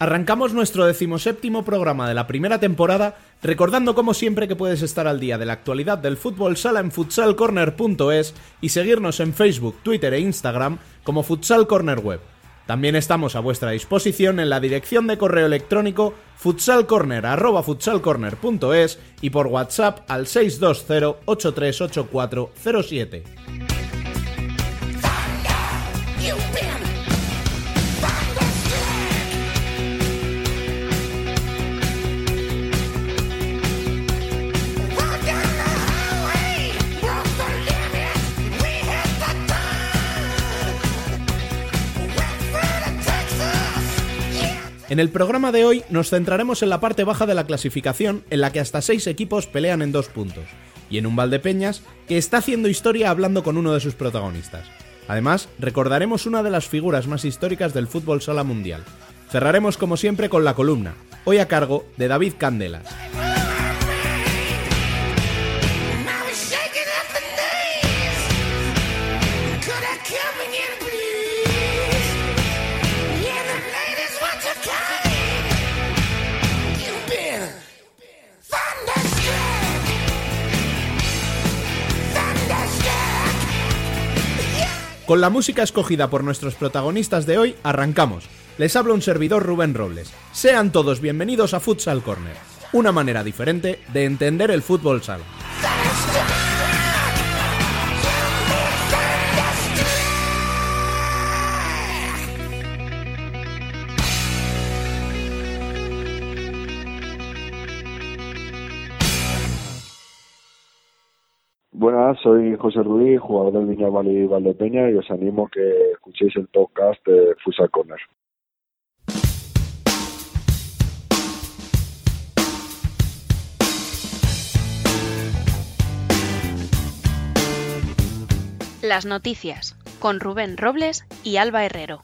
Arrancamos nuestro decimoséptimo programa de la primera temporada, recordando como siempre que puedes estar al día de la actualidad del fútbol sala en futsalcorner.es y seguirnos en Facebook, Twitter e Instagram como Futsal Corner Web. También estamos a vuestra disposición en la dirección de correo electrónico futsalcorner.es y por WhatsApp al 620 838407. En el programa de hoy nos centraremos en la parte baja de la clasificación, en la que hasta seis equipos pelean en dos puntos, y en un Valdepeñas que está haciendo historia hablando con uno de sus protagonistas. Además, recordaremos una de las figuras más históricas del fútbol sala mundial. Cerraremos como siempre con la columna, hoy a cargo de David Candelas. Con la música escogida por nuestros protagonistas de hoy, arrancamos. Les habla un servidor Rubén Robles. Sean todos bienvenidos a Futsal Corner, una manera diferente de entender el fútbol sala. Soy José Ruiz, jugador del Viña y Valdepeña y os animo a que escuchéis el podcast de Futsal Corner. Las noticias con Rubén Robles y Alba Herrero.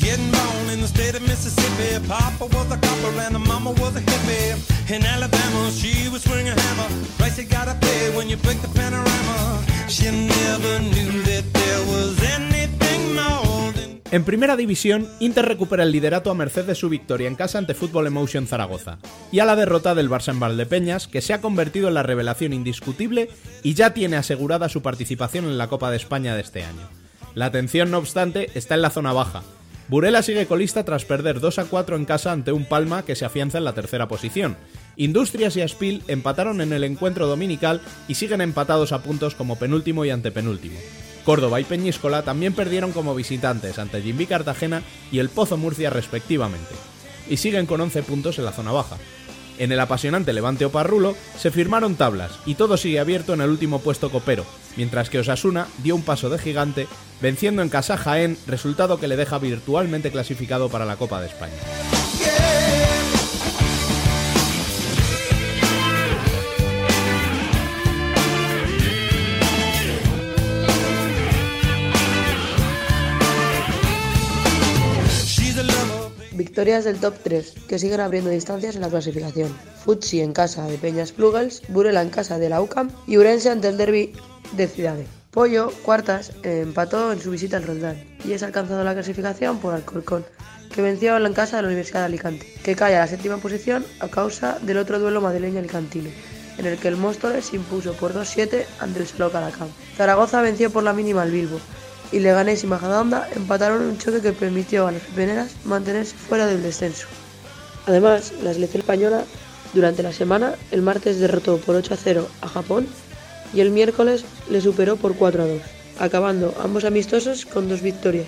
Getting born in the state of Mississippi. Papa was a copper and mama was a hippie. In Alabama, she was swinging a hammer. Price you gotta pay when you break the panorama. She never knew that there was anything more. En primera división, Inter recupera el liderato a merced de su victoria en casa ante Fútbol Emotion Zaragoza y a la derrota del Barça en Valdepeñas, que se ha convertido en la revelación indiscutible y ya tiene asegurada su participación en la Copa de España de este año. La atención, no obstante, está en la zona baja, Burela sigue colista tras perder 2 a 4 en casa ante un Palma que se afianza en la tercera posición. Industrias y Aspil empataron en el encuentro dominical y siguen empatados a puntos como penúltimo y antepenúltimo. Córdoba y Peñíscola también perdieron como visitantes ante Jimby Cartagena y el Pozo Murcia respectivamente, y siguen con 11 puntos en la zona baja. En el apasionante Levante Oparrulo se firmaron tablas y todo sigue abierto en el último puesto copero, mientras que Osasuna dio un paso de gigante venciendo en casa Jaén, resultado que le deja virtualmente clasificado para la Copa de España. Victorias del top 3, que siguen abriendo distancias en la clasificación. Futsi en casa de Peñas Plugals, Burela en casa de la UCAM y Urense ante el derby de Ciudades. Pollo, cuartas, empató en su visita al Roldán y es alcanzado la clasificación por Alcorcón, que venció en casa de la Universidad de Alicante, que cae a la séptima posición a causa del otro duelo madrileño-alicantino, en el que el Móstoles se impuso por 2-7 ante el Saló Calacán. Zaragoza venció por la mínima al Bilbo, y Leganés y Majadahonda empataron un choque que permitió a las pepeneras mantenerse fuera del descenso. Además, la selección española durante la semana, el martes derrotó por 8 0 a Japón y el miércoles le superó por 4 a 2, acabando ambos amistosos con dos victorias.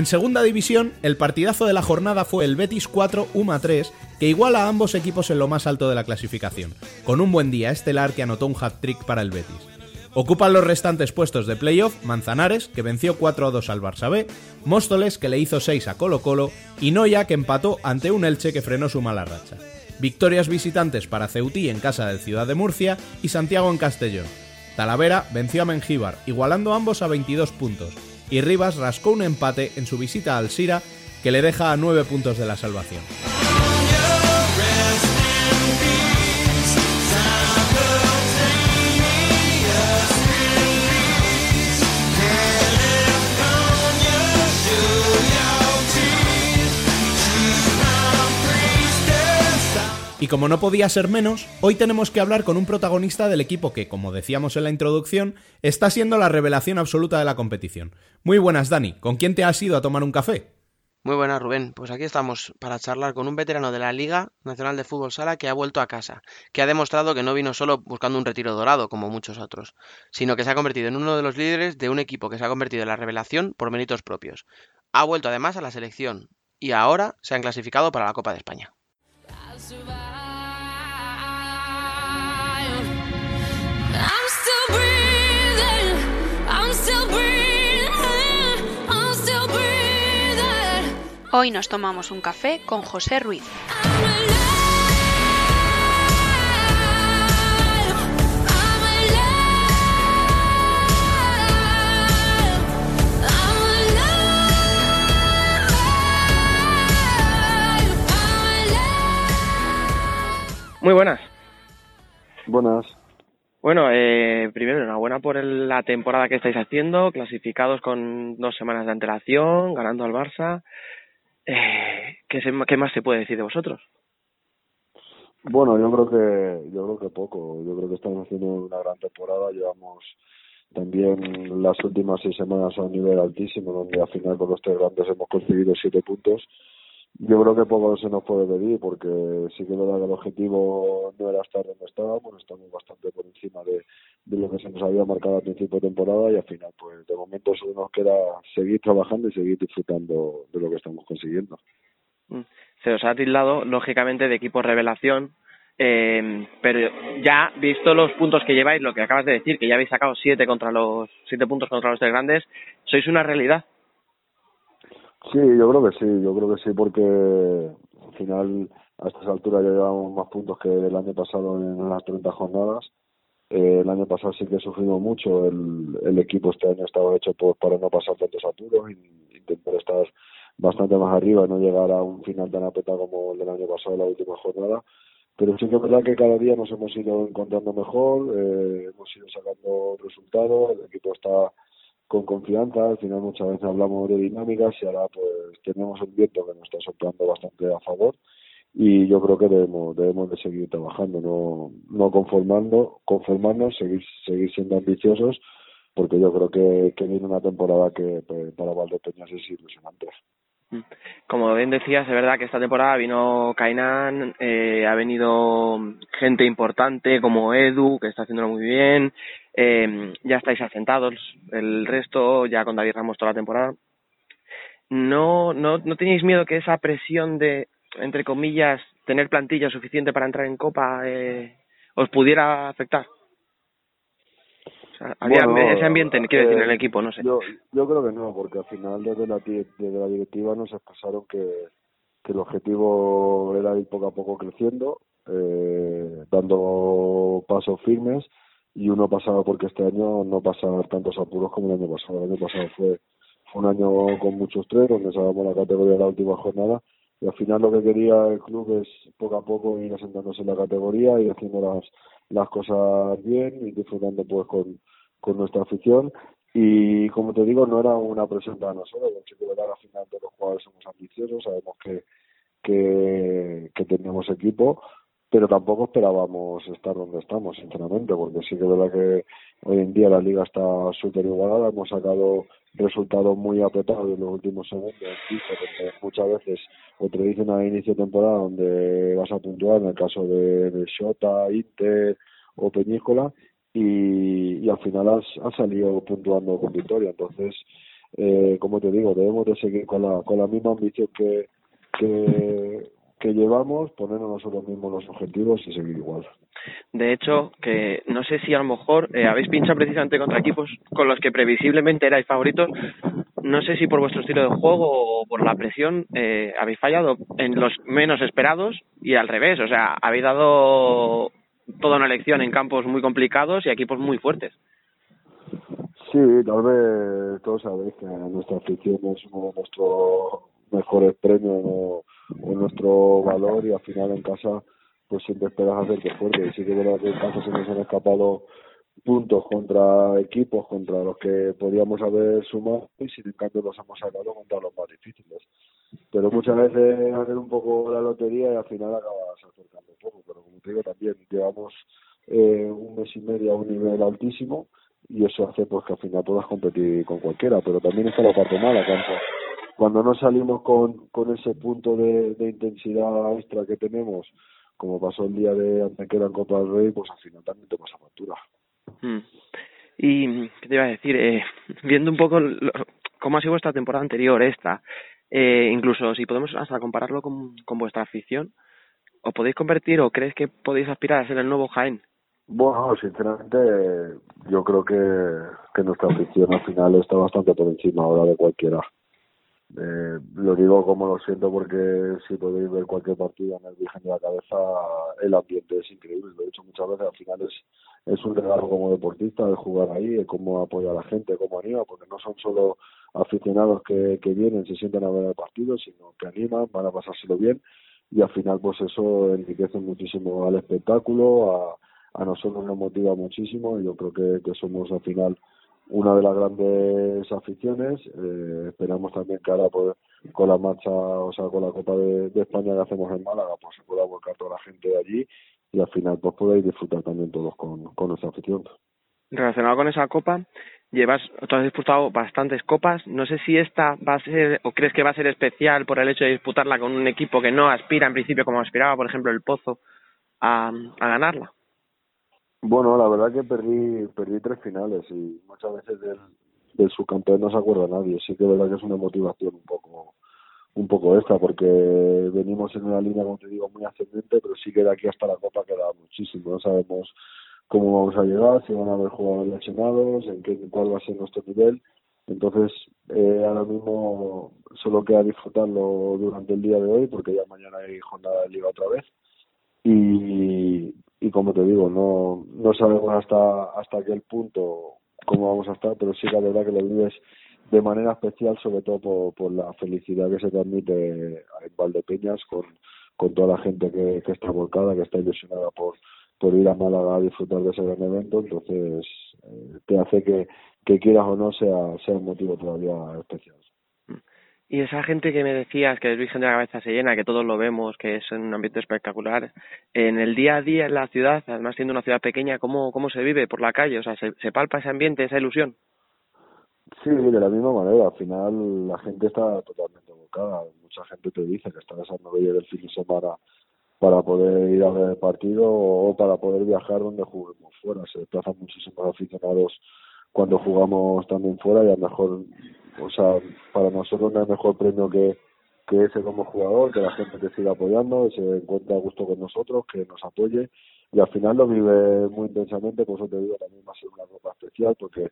En segunda división, el partidazo de la jornada fue el Betis 4 UMA 3, que iguala a ambos equipos en lo más alto de la clasificación, con un buen día estelar que anotó un hat-trick para el Betis. Ocupan los restantes puestos de playoff Manzanares, que venció 4-2 al Barça B, Móstoles, que le hizo 6 a Colo Colo, y Noya, que empató ante un Elche que frenó su mala racha. Victorias visitantes para Ceutí en casa del Ciudad de Murcia y Santiago en Castellón. Talavera venció a Mengíbar, igualando ambos a 22 puntos, y Rivas rascó un empate en su visita al Sira que le deja a 9 puntos de la salvación. Y como no podía ser menos, hoy tenemos que hablar con un protagonista del equipo que, como decíamos en la introducción, está siendo la revelación absoluta de la competición. Muy buenas, Dani. ¿Con quién te has ido a tomar un café? Muy buenas, Rubén. Pues aquí estamos para charlar con un veterano de la Liga Nacional de Fútbol Sala que ha vuelto a casa, que ha demostrado que no vino solo buscando un retiro dorado como muchos otros, sino que se ha convertido en uno de los líderes de un equipo que se ha convertido en la revelación por méritos propios. Ha vuelto además a la selección y ahora se han clasificado para la Copa de España. Hoy nos tomamos un café con José Ruiz. Muy buenas. Buenas. Bueno, eh, primero enhorabuena por el- la temporada que estáis haciendo, clasificados con dos semanas de antelación, ganando al Barça. Eh, ¿qué, se- ¿Qué más se puede decir de vosotros? Bueno, yo creo que yo creo que poco. Yo creo que estamos haciendo una gran temporada. Llevamos también las últimas seis semanas a un nivel altísimo, donde al final con los tres grandes hemos conseguido siete puntos. Yo creo que poco se nos puede pedir, porque sí que verdad que el objetivo no era estar donde estábamos, estamos bastante por encima de, de lo que se nos había marcado al principio de temporada y al final, pues de momento solo nos queda seguir trabajando y seguir disfrutando de lo que estamos consiguiendo. Mm. Se os ha tildado, lógicamente, de equipo revelación, eh, pero ya visto los puntos que lleváis, lo que acabas de decir, que ya habéis sacado siete contra los siete puntos contra los tres grandes, sois una realidad. Sí, yo creo que sí, yo creo que sí, porque al final a estas alturas ya llevamos más puntos que el año pasado en las 30 jornadas. Eh, el año pasado sí que sufrimos mucho, el, el equipo este año estaba hecho pues, para no pasar tantos apuros y intentar estar bastante más arriba y no llegar a un final tan apretado como el del año pasado, la última jornada. Pero sí que es verdad que cada día nos hemos ido encontrando mejor, eh, hemos ido sacando resultados, el equipo está con confianza, al final muchas veces hablamos de dinámicas y ahora pues tenemos un viento que nos está soplando bastante a favor y yo creo que debemos debemos de seguir trabajando, no no conformando, conformarnos, seguir seguir siendo ambiciosos porque yo creo que, viene una temporada que pues, para Valdepeñas es ilusionante. Como bien decías, es verdad que esta temporada vino Kainan, eh, ha venido gente importante como Edu, que está haciéndolo muy bien, eh, ya estáis asentados, el resto ya con David Ramos toda la temporada. ¿No, no, ¿No tenéis miedo que esa presión de, entre comillas, tener plantilla suficiente para entrar en Copa eh, os pudiera afectar? O sea, había Bueno, ese ambiente, quiero decir, eh, en el equipo, no sé. Yo, yo creo que no, porque al final desde la, desde la directiva nos expresaron que, que el objetivo era ir poco a poco creciendo, eh, dando pasos firmes y uno pasaba porque este año no pasar tantos apuros como el año pasado. El año pasado fue, un año con muchos tres, donde salvamos la categoría de la última jornada y al final lo que quería el club es poco a poco ir asentándose en la categoría y haciendo las, las cosas bien y disfrutando pues con, con nuestra afición y como te digo no era una presión para nosotros de verdad al final todos los jugadores somos ambiciosos sabemos que que, que tenemos equipo pero tampoco esperábamos estar donde estamos sinceramente porque sí que es verdad que hoy en día la liga está súper igualada hemos sacado resultados muy apretados en los últimos segundos muchas veces o te dicen a inicio de temporada donde vas a puntuar en el caso de, de Shota, Inter o Peñíscola y, y al final has, has salido puntuando con victoria. Entonces eh, como te digo, debemos de seguir con la, con la misma ambición que, que, que llevamos, ponernos nosotros mismos los objetivos y seguir igual. De hecho, que no sé si a lo mejor eh, habéis pinchado precisamente contra equipos con los que previsiblemente erais favoritos. No sé si por vuestro estilo de juego o por la presión eh, habéis fallado en los menos esperados y al revés. O sea, habéis dado toda una lección en campos muy complicados y equipos muy fuertes. Sí, tal vez todos sabéis que nuestra afición es uno de nuestros mejores premios o nuestro valor y al final en casa pues siempre esperas hacerte fuerte. Y sí que es verdad que en casa se nos han escapado puntos contra equipos contra los que podíamos haber sumado y sin embargo los hemos sacado contra los más difíciles. Pero muchas veces hacer un poco la lotería y al final acabas acercando un poco. Pero como te digo, también llevamos eh, un mes y medio a un nivel altísimo y eso hace pues que al final puedas competir con cualquiera. Pero también está la parte mala, cuando, cuando no salimos con, con ese punto de, de intensidad extra que tenemos como pasó el día de Antequera en Copa del Rey, pues al final también te pasa factura. Mm. Y, ¿qué te iba a decir? Eh, viendo un poco lo, cómo ha sido vuestra temporada anterior, esta, eh, incluso si podemos hasta compararlo con, con vuestra afición, ¿os podéis convertir o crees que podéis aspirar a ser el nuevo Jaén? Bueno, sinceramente, yo creo que, que nuestra afición al final está bastante por encima ahora de cualquiera. Eh, lo digo como lo siento porque si podéis ver cualquier partido en el Virgen de la Cabeza, el ambiente es increíble. Lo he dicho muchas veces, al final es, es un regalo como deportista de jugar ahí, de cómo apoya a la gente, cómo anima, porque no son solo aficionados que, que vienen, se sientan a ver el partido, sino que animan, van a pasárselo bien y al final pues eso enriquece muchísimo al espectáculo, a, a nosotros nos motiva muchísimo y yo creo que, que somos al final una de las grandes aficiones. Eh, esperamos también que ahora pues, con la marcha, o sea, con la Copa de, España que hacemos en Málaga, pues se pueda volcar toda la gente de allí y al final pues podáis disfrutar también todos con, con nuestra afición. Relacionado con esa copa, llevas, tú has disputado bastantes copas. No sé si esta va a ser, o crees que va a ser especial por el hecho de disputarla con un equipo que no aspira en principio como aspiraba, por ejemplo, el Pozo, a, a ganarla. Bueno, la verdad que perdí perdí tres finales y muchas veces del, del subcampeón no se acuerda nadie. Sí que es verdad que es una motivación un poco un poco extra porque venimos en una línea, como te digo, muy ascendente, pero sí que de aquí hasta la Copa queda muchísimo. No sabemos cómo vamos a llegar, si van a haber jugadores lesionados, en qué, cuál va a ser nuestro nivel. Entonces, eh, ahora mismo solo queda disfrutarlo durante el día de hoy porque ya mañana hay jornada de liga otra vez. Y, como te digo, no, no sabemos hasta, hasta qué punto cómo vamos a estar, pero sí que la verdad que lo vives de manera especial, sobre todo por, por la felicidad que se transmite en Valdepeñas con, con toda la gente que, que está volcada, que está ilusionada por, por ir a Málaga a disfrutar de ese gran evento, entonces eh, te hace que, que quieras o no sea, sea un motivo todavía especial. Y esa gente que me decías que el Virgen de la Cabeza se llena, que todos lo vemos, que es un ambiente espectacular, en el día a día en la ciudad, además siendo una ciudad pequeña, ¿cómo, cómo se vive por la calle? O sea, ¿se, se palpa ese ambiente, esa ilusión? Sí, de la misma manera. Al final la gente está totalmente volcada. Mucha gente te dice que está deseando venir el fin de para poder ir a ver el partido o para poder viajar donde juguemos fuera. Se desplazan muchísimos aficionados cuando jugamos también fuera y a lo mejor o sea, para nosotros no hay mejor premio que, que ese como jugador, que la gente te siga apoyando, se encuentra a gusto con nosotros, que nos apoye. Y al final lo vive muy intensamente, por eso te digo, también va a ser una copa especial porque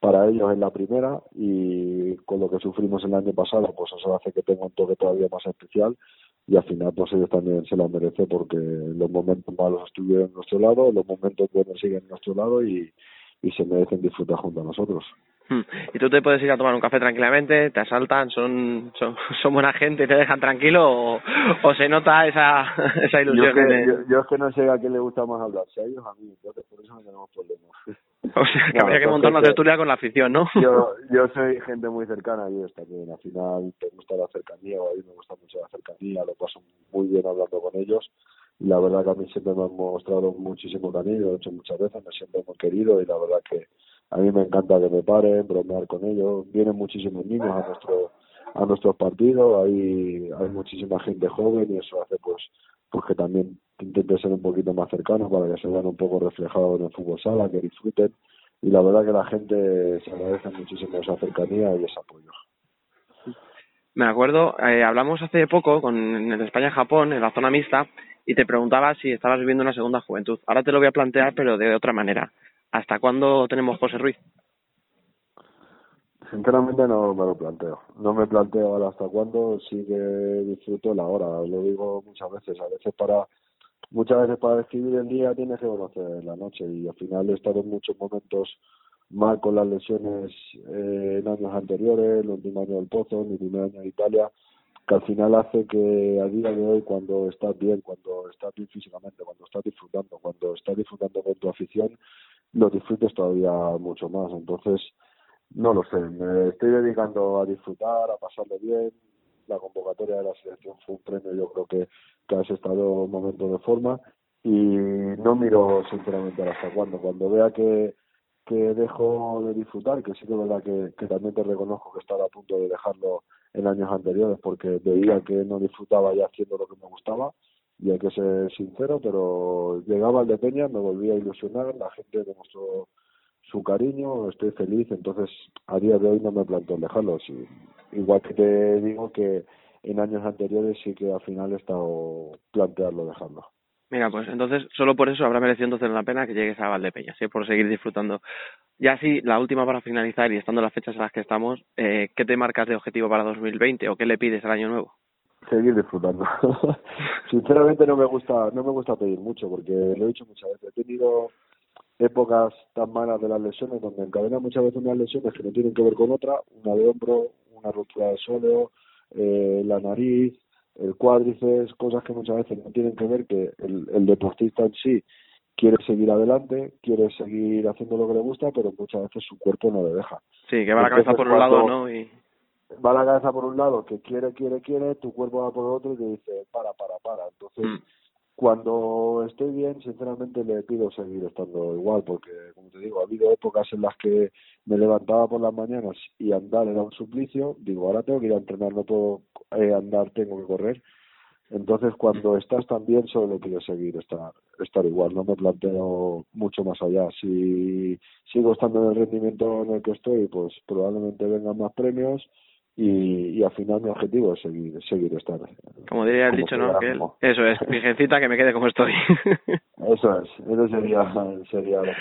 para ellos es la primera y con lo que sufrimos el año pasado, pues eso hace que tenga un toque todavía más especial y al final pues ellos también se lo merecen porque los momentos malos estuvieron a nuestro lado, los momentos buenos siguen a nuestro lado y, y se merecen disfrutar junto a nosotros. Hmm. Y tú te puedes ir a tomar un café tranquilamente, te asaltan, son son, son buena gente, te dejan tranquilo o, o se nota esa, esa ilusión. Yo, que, de... yo, yo, es que no sé a quién le gusta más hablar, si a ellos a mí, entonces por eso no tenemos problemas. O sea, que no, habría que montar una tertulia con la afición, ¿no? Yo, yo soy gente muy cercana y ellos también, al final te gusta la cercanía, o a mí me gusta mucho la cercanía, lo paso muy bien hablando con ellos la verdad que a mí siempre me han mostrado muchísimo cariño, lo he hecho muchas veces, me siento muy querido y la verdad que a mí me encanta que me paren, bromear con ellos, vienen muchísimos niños a nuestro a nuestros partidos, hay, hay muchísima gente joven y eso hace pues pues que también intente ser un poquito más cercano para que se vean un poco reflejados en el fútbol sala, que disfruten y la verdad que la gente se agradece muchísimo esa cercanía y ese apoyo. Me acuerdo, eh, hablamos hace poco con España-Japón, en la zona mixta, y te preguntaba si estabas viviendo una segunda juventud. Ahora te lo voy a plantear, pero de otra manera. ¿Hasta cuándo tenemos José Ruiz? Sinceramente no me lo planteo. No me planteo ahora hasta cuándo, sí que disfruto la hora. Lo digo muchas veces. A veces para muchas veces para escribir el día tienes que conocer la noche y al final he estado en muchos momentos mal con las lesiones eh, en años anteriores, el último año del Pozo, mi primer año en Italia, que al final hace que a día de hoy cuando estás bien, cuando estás bien físicamente, cuando estás disfrutando, cuando estás disfrutando con tu afición, lo disfrutes todavía mucho más. Entonces, no lo sé, me estoy dedicando a disfrutar, a pasarlo bien. La convocatoria de la selección fue un premio, yo creo que, que has estado un momento de forma y no miro sinceramente hasta cuándo. Cuando vea que, que dejo de disfrutar, que sí que es verdad que, que también te reconozco que estaba a punto de dejarlo en años anteriores porque veía que no disfrutaba ya haciendo lo que me gustaba y hay que ser sincero, pero llegaba al de Peña, me volvía a ilusionar, la gente demostró su cariño, estoy feliz, entonces a día de hoy no me planteo dejarlo. igual que te digo que en años anteriores sí que al final he estado plantearlo dejarlo. Mira, pues entonces solo por eso habrá merecido entonces la pena que llegues a Valdepeña, ¿sí? por seguir disfrutando. Ya así, la última para finalizar y estando las fechas en las que estamos, eh, ¿qué te marcas de objetivo para 2020 o qué le pides al año nuevo? Seguir disfrutando. Sinceramente no me gusta no me gusta pedir mucho porque lo he dicho muchas veces. He tenido épocas tan malas de las lesiones donde encadenan muchas veces unas lesiones que no tienen que ver con otra, una de hombro, una ruptura de sóleo, eh, la nariz, el cuádriceps, cosas que muchas veces no tienen que ver que el, el deportista en sí quiere seguir adelante, quiere seguir haciendo lo que le gusta, pero muchas veces su cuerpo no le deja. Sí, que va la cabeza por un lado, ¿no? Y... Va la cabeza por un lado, que quiere, quiere, quiere, tu cuerpo va por otro y te dice, para, para, para. Entonces, Mm. cuando estoy bien, sinceramente le pido seguir estando igual, porque, como te digo, ha habido épocas en las que me levantaba por las mañanas y andar era un suplicio. Digo, ahora tengo que ir a entrenar, no puedo eh, andar, tengo que correr. Entonces, cuando estás tan bien, solo pido seguir, estar, estar igual. No me planteo mucho más allá. Si sigo estando en el rendimiento en el que estoy, pues probablemente vengan más premios y, y al final mi objetivo es seguir, seguir estar. Como diría el como dicho, ¿no? Que eso es, virgencita, que me quede como estoy. Eso es, eso sería, sería lo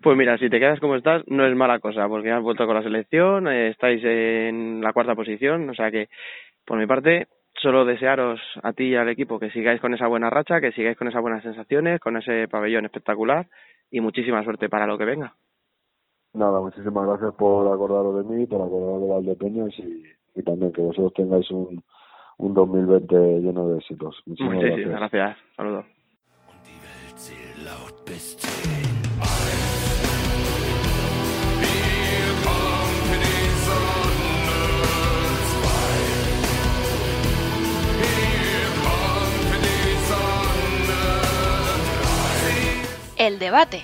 Pues mira, si te quedas como estás, no es mala cosa, porque has vuelto con la selección, eh, estáis en la cuarta posición, o sea que, por mi parte, solo desearos a ti y al equipo que sigáis con esa buena racha, que sigáis con esas buenas sensaciones, con ese pabellón espectacular y muchísima suerte para lo que venga. Nada, muchísimas gracias por acordaros de mí, por acordaros de Valdepeñas y, y también que vosotros tengáis un, un 2020 lleno de éxitos. Muchísimas Muchísimas gracias. gracias. Saludos. El debate.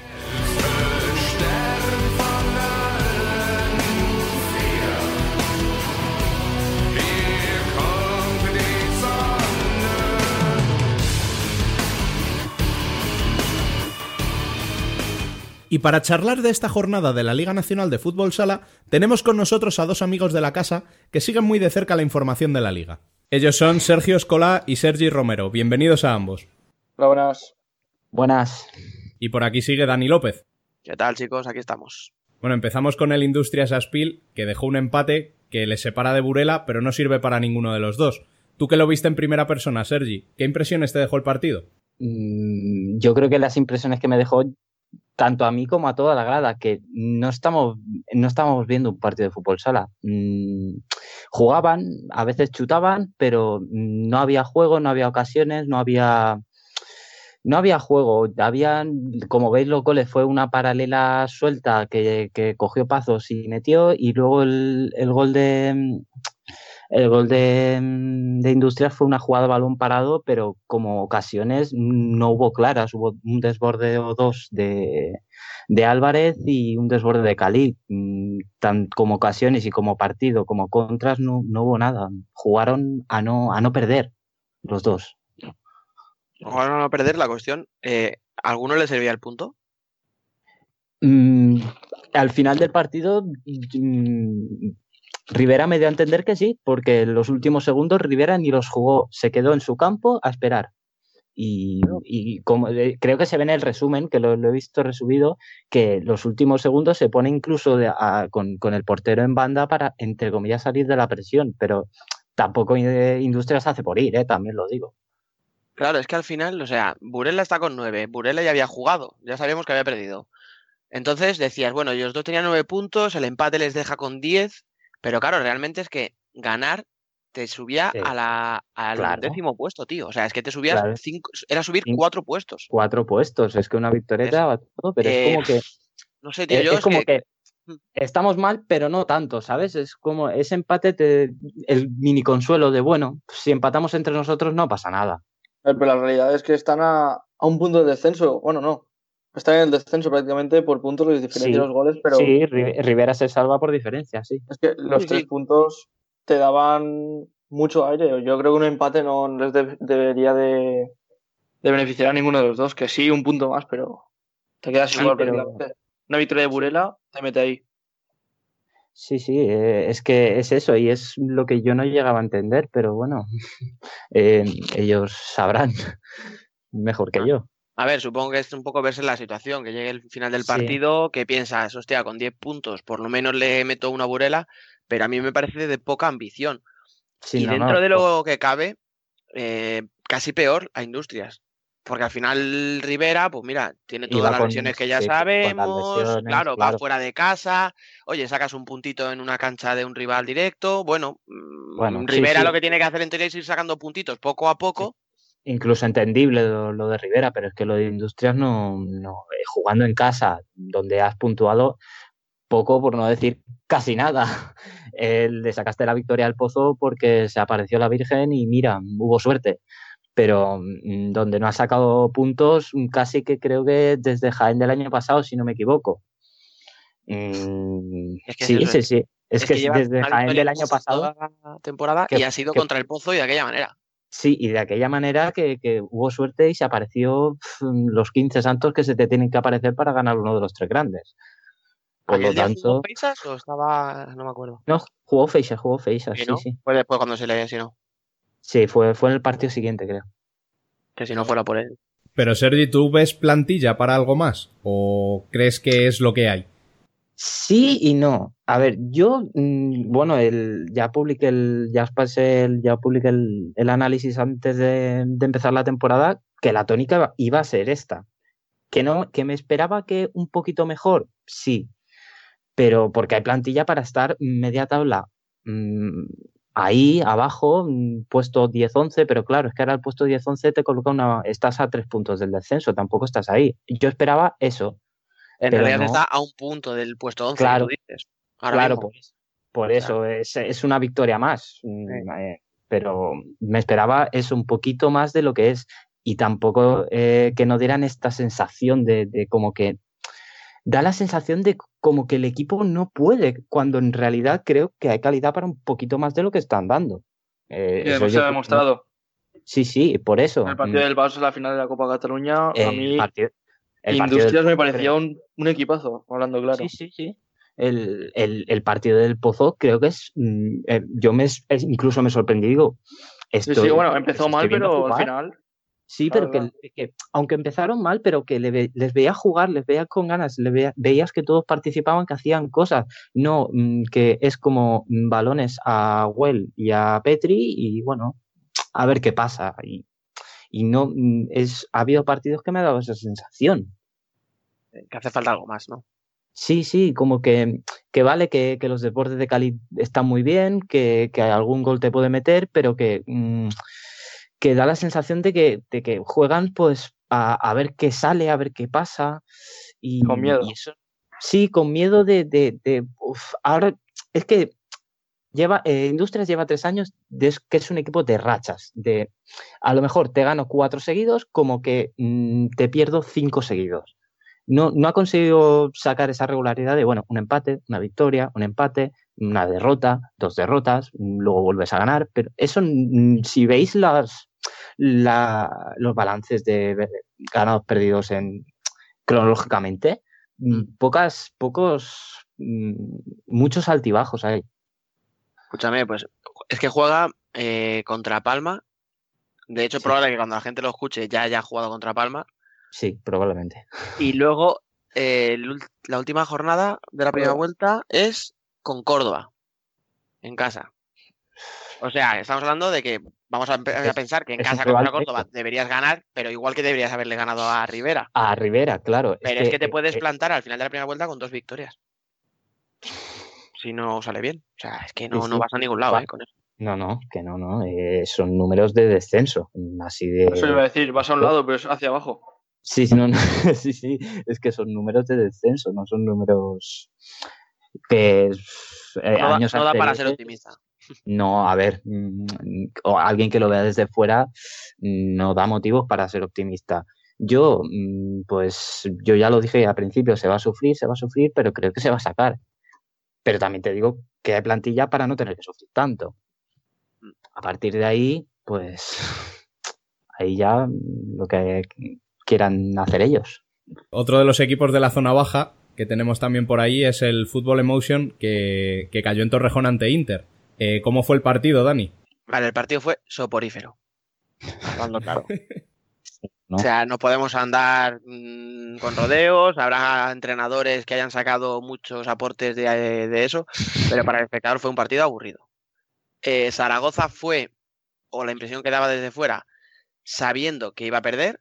Y para charlar de esta jornada de la Liga Nacional de Fútbol Sala, tenemos con nosotros a dos amigos de la casa que siguen muy de cerca la información de la liga. Ellos son Sergio Escolá y Sergi Romero. Bienvenidos a ambos. Hola, buenas. Buenas. Y por aquí sigue Dani López. ¿Qué tal, chicos? Aquí estamos. Bueno, empezamos con el Industrias Aspil, que dejó un empate que le separa de Burela, pero no sirve para ninguno de los dos. Tú que lo viste en primera persona, Sergi, ¿qué impresiones te dejó el partido? Mm, Yo creo que las impresiones que me dejó tanto a mí como a toda la grada, que no estamos, no estamos viendo un partido de fútbol sala. Mm, Jugaban, a veces chutaban, pero no había juego, no había ocasiones, no había, no había juego. Habían, como veis, los goles fue una paralela suelta que, cogió Pazos y metió, y luego el, gol de el gol de, de Industrias fue una jugada de balón parado, pero como ocasiones no hubo claras. Hubo un desborde o dos de, de Álvarez y un desborde de Cali. Mm, Tan como ocasiones y como partido, como contras, no, no hubo nada. Jugaron a no, a no perder los dos. A no perder la cuestión. Eh, ¿A alguno le servía el punto? Mm, al final del partido, mm, Rivera me dio a entender que sí, porque en los últimos segundos Rivera ni los jugó, se quedó en su campo a esperar. Y, como creo que se ve en el resumen, que lo, he visto resubido, que los últimos segundos se pone incluso con, con, el portero en banda para, entre comillas, salir de la presión. Pero tampoco Industrias hace por ir, ¿eh? también lo digo. Claro, es que al final, o sea, Burela está con nueve, Burela ya había jugado, ya sabíamos que había perdido. Entonces decías, bueno, ellos dos tenían nueve puntos, el empate les deja con diez, pero claro, realmente es que ganar te subía a la, al décimo puesto, tío. O sea, es que te subías cinco, era subir cuatro puestos. Cuatro puestos, es que una victoria daba todo, pero es como que. No sé, tío, es, yo es como que, mm. estamos mal, pero no tanto, ¿sabes? Es como ese empate, te, el mini consuelo de, bueno, si empatamos entre nosotros no pasa nada. Pero la realidad es que están a, a un punto de descenso. Bueno, no. Están en el descenso prácticamente por puntos, los diferencia los goles, pero. Sí, Rivera se salva por diferencia, sí. Es que los tres puntos te daban mucho aire. Yo creo que un empate no les debería de, beneficiar a ninguno de los dos. Que sí, un punto más, pero te quedas igual. Pero... Una victoria de Burela te mete ahí. Sí, sí, eh, es que es eso y es lo que yo no llegaba a entender, pero bueno, eh, ellos sabrán mejor que yo. A ver, supongo que es un poco verse la situación, que llegue el final del partido, que piensas, hostia, con 10 puntos por lo menos le meto una burela, pero a mí me parece de poca ambición y dentro de lo que cabe, eh, casi peor a Industrias. Porque al final Rivera, pues mira, tiene todas las lesiones que ya sabemos, claro, va fuera de casa, oye, sacas un puntito en una cancha de un rival directo, bueno, mm, Rivera lo que tiene que hacer en es ir sacando puntitos poco a poco. Incluso entendible lo, de Rivera, pero es que lo de Industrias no, no, eh, jugando en casa, donde has puntuado, poco, por no decir casi nada. le sacaste la victoria al pozo porque se apareció la Virgen y mira, hubo suerte. Pero mm, donde no ha sacado puntos, casi que creo que desde Jaén del año pasado, si no me equivoco. Mm, sí, sí, sí. Es, que, desde Jaén del año pasado. temporada y ha sido contra el pozo y de aquella manera. Sí, y de aquella manera que, que, hubo suerte y se apareció los 15 santos que se te tienen que aparecer para ganar uno de los tres grandes. Por lo tanto. ¿Jugó o estaba.? No me acuerdo. No, jugó Feixas, jugó Feixas, sí, sí. Fue después cuando se le si no. Sí, fue, fue en el partido siguiente, creo. Que si no fuera por él. Pero Sergi, ¿tú ves plantilla para algo más? ¿O crees que es lo que hay? Sí y no. A ver, yo, mm, bueno, el, ya publiqué el, ya pasé el, ya publiqué el, el análisis antes de, de, empezar la temporada, que la tónica iba a ser esta. Que no, que me esperaba que un poquito mejor, sí pero porque hay plantilla para estar media tabla mm, ahí abajo, mm, puesto 10-11, pero claro, es que ahora el puesto 10-11 te coloca una, estás a tres puntos del descenso, tampoco estás ahí. Yo esperaba eso. En realidad está a un punto del puesto 11, claro, dices. claro, por eso es, es, una victoria más. Mm, eh, pero me esperaba eso un poquito más de lo que es y tampoco eh, que no dieran esta sensación de, de como que da la sensación de como que el equipo no puede, cuando en realidad creo que hay calidad para un poquito más de lo que están dando. Eh, eso se ha demostrado. Sí, sí, por eso. El partido mm. del Barça, la final de la Copa Cataluña, a mí Industrias me parecía un, equipazo, hablando claro. Sí, sí, sí. El, el, partido del Pozo creo que es... Mm, eh, yo me incluso me sorprendí, digo... Esto, sí, sí, bueno, empezó mal, pero al final Sí, pero que, aunque empezaron mal, pero que les veía jugar, les veía con ganas, les veías que todos participaban, que hacían cosas, no mm, que es como mm, balones a Well y a Petri y bueno, a ver qué pasa. Y, y no mm, es ha habido partidos que me ha dado esa sensación. Eh, que hace falta algo más, ¿no? Sí, sí, como que, que vale que, que, los deportes de Cali están muy bien, que, que algún gol te puede meter, pero que que da la sensación de que, de que juegan pues a, ver qué sale, a ver qué pasa. Y, con miedo. sí, con miedo de... de, ahora es que lleva eh, Industrias lleva tres años de, que es un equipo de rachas. De a lo mejor te gano cuatro seguidos, como que mm, te pierdo cinco seguidos. No, no ha conseguido sacar esa regularidad de, bueno, un empate, una victoria, un empate, una derrota, dos derrotas, luego vuelves a ganar. Pero eso, mm, si veis las, los balances de ganados perdidos en cronológicamente, mm, pocas, pocos, mm, muchos altibajos hay. Escúchame, pues es que juega eh, contra Palma. De hecho, probablemente que cuando la gente lo escuche ya haya jugado contra Palma. Sí, probablemente. Y luego eh, la última jornada de la primera vuelta es con Córdoba, en casa. O sea, estamos hablando de que vamos a, pensar que en casa contra Córdoba deberías ganar, pero igual que deberías haberle ganado a Rivera. A Rivera, claro. Pero es que, te puedes eh, plantar al final de la primera vuelta con dos victorias. Si no sale bien. O sea, es que no, no vas a ningún lado eh, con eso. No, no, que no, no. Eh, son números de descenso. Así de. Eso iba a decir, vas a un lado, pero es hacia abajo. Sí, sí, no, sí, sí. Es que son números de descenso, no son números que. años no da para ser optimista. No, a ver, mm, o alguien que lo vea desde fuera no da motivos para ser optimista. Yo, mm, pues yo ya lo dije al principio, se va a sufrir, se va a sufrir, pero creo que se va a sacar. Pero también te digo que hay plantilla para no tener que sufrir tanto. A partir de ahí, pues ahí ya lo que quieran hacer ellos. Otro de los equipos de la zona baja que tenemos también por ahí es el Football Emotion que, que cayó en Torrejón ante Inter. Eh, ¿Cómo fue el partido, Dani? Vale, el partido fue soporífero. Hablando claro. O sea, no podemos andar mm, con rodeos, habrá entrenadores que hayan sacado muchos aportes de, eso, pero para el espectador fue un partido aburrido. Eh, Zaragoza fue, o la impresión que daba desde fuera, sabiendo que iba a perder,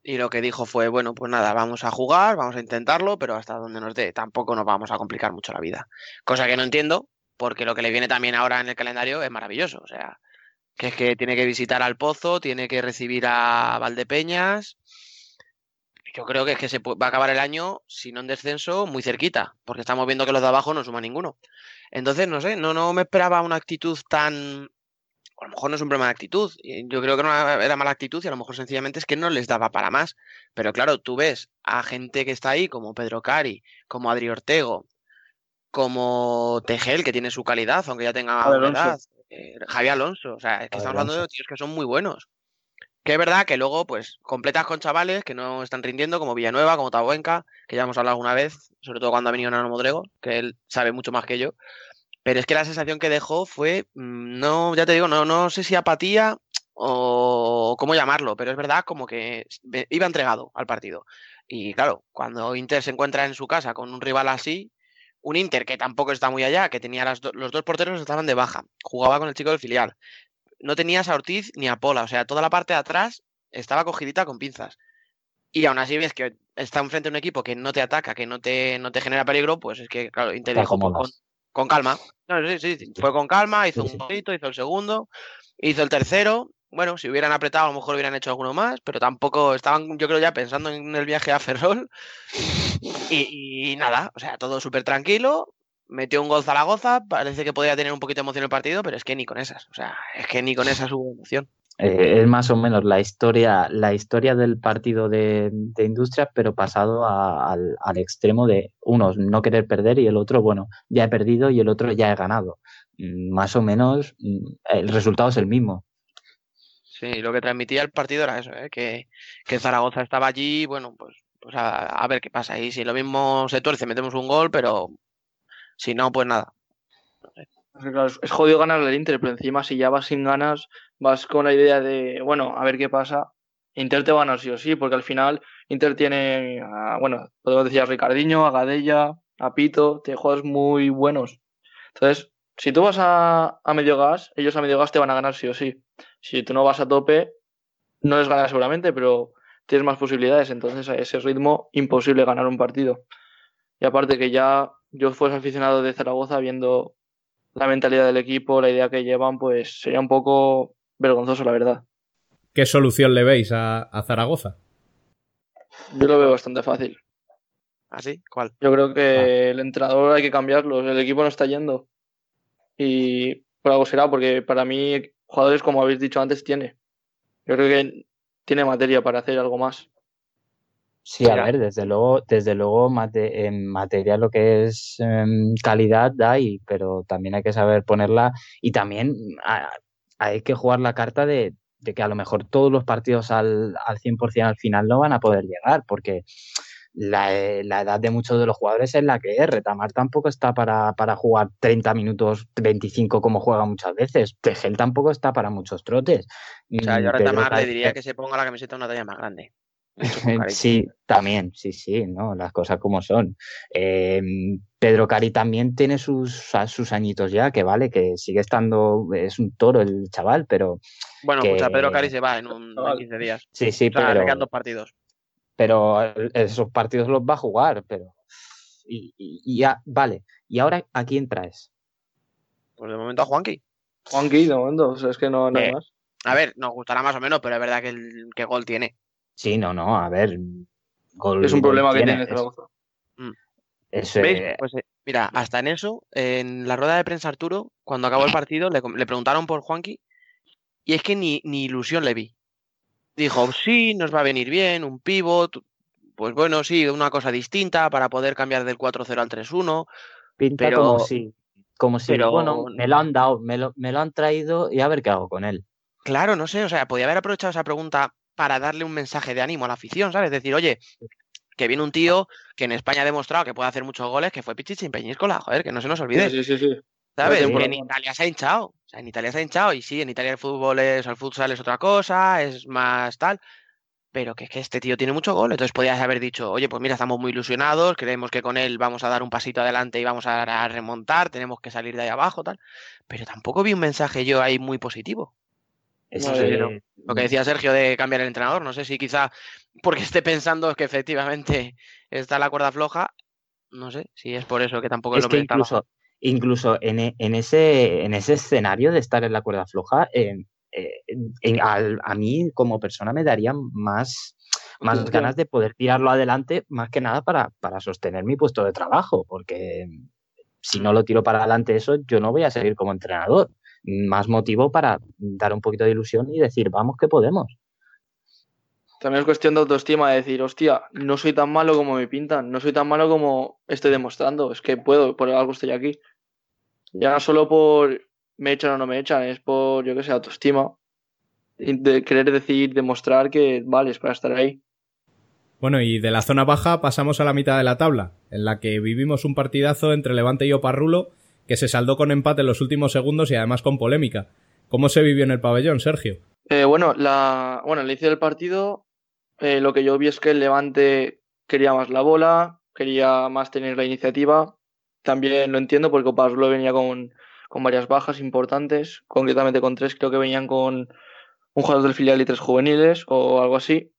y lo que dijo fue, bueno, pues nada, vamos a jugar, vamos a intentarlo, pero hasta donde nos dé, tampoco nos vamos a complicar mucho la vida. Cosa que no entiendo, porque lo que le viene también ahora en el calendario es maravilloso. O sea, que es que tiene que visitar al Pozo, tiene que recibir a Valdepeñas. Yo creo que es que se va a acabar el año, si no en descenso, muy cerquita, porque estamos viendo que los de abajo no suman ninguno. Entonces, no sé, no, no me esperaba una actitud tan. A lo mejor no es un problema de actitud. Yo creo que no era mala actitud y a lo mejor sencillamente es que no les daba para más. Pero claro, tú ves a gente que está ahí, como Pedro Cari, como Adri Ortego, como Tegel, que tiene su calidad, aunque ya tenga edad. Eh, Javier Alonso, o sea, es que estamos hablando de tíos que son muy buenos. Que es verdad que luego, pues, completas con chavales que no están rindiendo, como Villanueva, como Tabuenca, que ya hemos hablado alguna vez, sobre todo cuando ha venido Nano Modrego, que él sabe mucho más que yo. Pero es que la sensación que dejó fue, mm, no, ya te digo, no, no sé si apatía o cómo llamarlo, pero es verdad como que iba entregado al partido. Y claro, cuando Inter se encuentra en su casa con un rival así, un Inter que tampoco está muy allá, que tenía los dos porteros estaban de baja, jugaba con el chico del filial. No tenías a Ortiz ni a Pola, o sea, toda la parte de atrás estaba cogidita con pinzas. Y aún así ves que está enfrente de un equipo que no te ataca, que no te, no te genera peligro, pues es que, claro, Inter dijo pues, con, calma. sí, sí, fue con calma, hizo un poquito, hizo el segundo, hizo el tercero. Bueno, si hubieran apretado, a lo mejor hubieran hecho alguno más, pero tampoco estaban, yo creo, ya pensando en el viaje a Ferrol. Y, nada, o sea, todo súper tranquilo. Metió un gol Zaragoza, parece que podría tener un poquito de emoción el partido, pero es que ni con esas, o sea, es que ni con esas hubo emoción. Eh, es más o menos la historia, la historia del partido de, de Industrias, pero pasado al, extremo de uno no querer perder y el otro, bueno, ya he perdido y el otro ya he ganado. Mm, más o menos mm, el resultado es el mismo. Sí, lo que transmitía el partido era eso, ¿eh? que, que Zaragoza estaba allí, bueno, pues pues a, ver qué pasa. Y si lo mismo se tuerce, metemos un gol, pero si no, pues nada. Es jodido ganar el Inter, pero encima si ya vas sin ganas, vas con la idea de, bueno, a ver qué pasa. Inter te va a ganar sí o sí, porque al final Inter tiene, bueno, podemos decir a Ricardinho, a Gadella, a Pito, tiene jugadores muy buenos. Entonces, si tú vas a, a medio gas, ellos a medio gas te van a ganar sí o sí. Si tú no vas a tope, no les ganas seguramente, pero tienes más posibilidades. Entonces, a ese ritmo, imposible ganar un partido. Y aparte que ya yo fuese aficionado de Zaragoza viendo la mentalidad del equipo, la idea que llevan, pues sería un poco vergonzoso, la verdad. ¿Qué solución le veis a, Zaragoza? Yo lo veo bastante fácil. ¿Ah, sí? ¿Cuál? Yo creo que ah. el entrenador hay que cambiarlo. El equipo no está yendo. Y por algo será, porque para mí, jugadores, como habéis dicho antes, tiene. Yo creo que tiene materia para hacer algo más. Sí, a ver, desde luego, desde luego en materia lo que es em, calidad hay, pero también hay que saber ponerla y también hay que jugar la carta de, que a lo mejor todos los partidos al, al 100% al final no van a poder llegar, porque la, edad de muchos de los jugadores es la que es. Retamar tampoco está para, para jugar 30 minutos, 25 como juega muchas veces. Tegel tampoco está para muchos trotes. O sea, yo a Retamar le diría que se ponga la camiseta una talla más grande. Sí, también, sí, sí, ¿no? Las cosas como son. Em, Pedro Cari también tiene sus, sus añitos ya, que vale, que sigue estando, es un toro el chaval, pero... Bueno, que... Pedro Cari se va en, un, 15 días. Sí, sí, pero... dos partidos. Pero esos partidos los va a jugar, pero... Y, ya, vale. ¿Y ahora a quién traes? Pues de momento a Juanqui. Juanqui, de momento, o sea, es que no, no hay más. A ver, nos gustará más o menos, pero es verdad que el que gol tiene. Sí, no, no, a ver. es un problema que tiene Zaragoza. Mm. Pues, eh, mira, hasta en eso, en la rueda de prensa Arturo, cuando acabó el partido, le, preguntaron por Juanqui y es que ni, ni, ilusión le vi. Dijo, sí, nos va a venir bien, un pivot, pues bueno, sí, una cosa distinta para poder cambiar del 4-0 al 3-1. Pinta pero, como si, como si, pero, bueno, me lo han dado, me lo, me lo han traído y a ver qué hago con él. Claro, no sé, o sea, podía haber aprovechado esa pregunta para darle un mensaje de ánimo a la afición, ¿sabes? Decir, oye, que viene un tío que en España ha demostrado que puede hacer muchos goles, que fue Pichichi en Peñíscola, joder, que no se nos olvide. Sí, sí, sí. ¿Sabes? en Italia se ha hinchado. O sea, en Italia se ha hinchado. Y sí, en Italia el fútbol es, el futsal es otra cosa, es más tal. Pero que, que este tío tiene mucho gol. Entonces podías haber dicho, oye, pues mira, estamos muy ilusionados, creemos que con él vamos a dar un pasito adelante y vamos a, remontar, tenemos que salir de ahí abajo, tal. Pero tampoco vi un mensaje yo ahí muy positivo. Eso Lo que decía Sergio de cambiar el entrenador, no sé si quizá porque esté pensando que efectivamente está la cuerda floja, no sé si es por eso que tampoco es lo que incluso, incluso en, e, en, ese, en ese escenario de estar en la cuerda floja, eh, a, mí como persona me daría más, más ganas de poder tirarlo adelante, más que nada para, para sostener mi puesto de trabajo, porque si no lo tiro para adelante eso, yo no voy a seguir como entrenador más motivo para dar un poquito de ilusión y decir, vamos que podemos. También es cuestión de autoestima, de decir, hostia, no soy tan malo como me pintan, no soy tan malo como estoy demostrando, es que puedo, por algo estoy aquí. Ya no solo por me echan o no me echan, es por, yo que sé, autoestima. De querer decir, demostrar que vales para estar ahí. Bueno, y de la zona baja pasamos a la mitad de la tabla, en la que vivimos un partidazo entre Levante y Oparrulo que se saldó con empate en los últimos segundos y además con polémica. ¿Cómo se vivió en el pabellón, Sergio? Eh, bueno, la, bueno, al inicio del partido eh, lo que yo vi es que el Levante quería más la bola, quería más tener la iniciativa. También lo entiendo porque Pablo venía con, con varias bajas importantes, concretamente con tres, creo que venían con un jugador del filial y tres juveniles o algo así.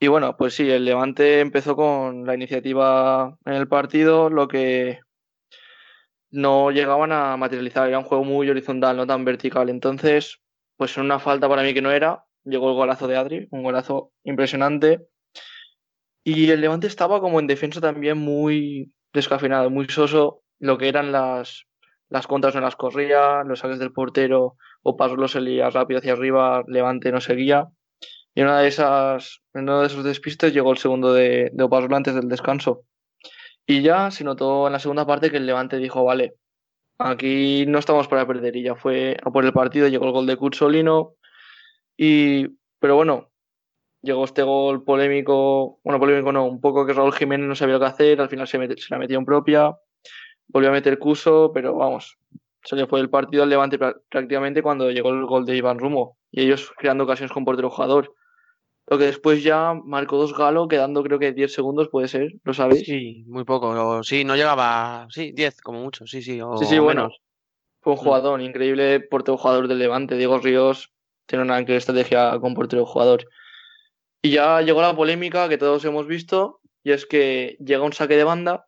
Y bueno, pues sí, el Levante empezó con la iniciativa en el partido, lo que no llegaban a materializar. Era un juego muy horizontal, no tan vertical. Entonces, pues en una falta para mí que no era, llegó el golazo de Adri, un golazo impresionante. Y el Levante estaba como en defensa también muy descafeinado, muy soso. Lo que eran las, las contras no las corría, los saques del portero o pasos los rápido hacia arriba, Levante no seguía. Y en una de esas, en uno de esos despistes llegó el segundo de, de antes del descanso. Y ya se notó en la segunda parte que el Levante dijo, vale, aquí no estamos para perder. Y ya fue a por el partido, llegó el gol de Curzolino. Y, pero bueno, llegó este gol polémico, bueno, polémico no, un poco que Raúl Jiménez no sabía lo que hacer, al final se, se la metió en propia, volvió a meter Cuso, pero vamos, se le fue el partido al Levante prácticamente cuando llegó el gol de Iván Rumo y ellos creando ocasiones con portero jugador. Lo que después ya marcó dos Galo, quedando creo que 10 segundos, puede ser, ¿lo sabéis? Sí, muy poco. sí, no llegaba, sí, 10 como mucho, sí, sí. sí, sí, bueno. Fue un mm. jugador, increíble portero jugador del Levante. Diego Ríos tiene una increíble estrategia con portero jugador. Y ya llegó la polémica que todos hemos visto, y es que llega un saque de banda.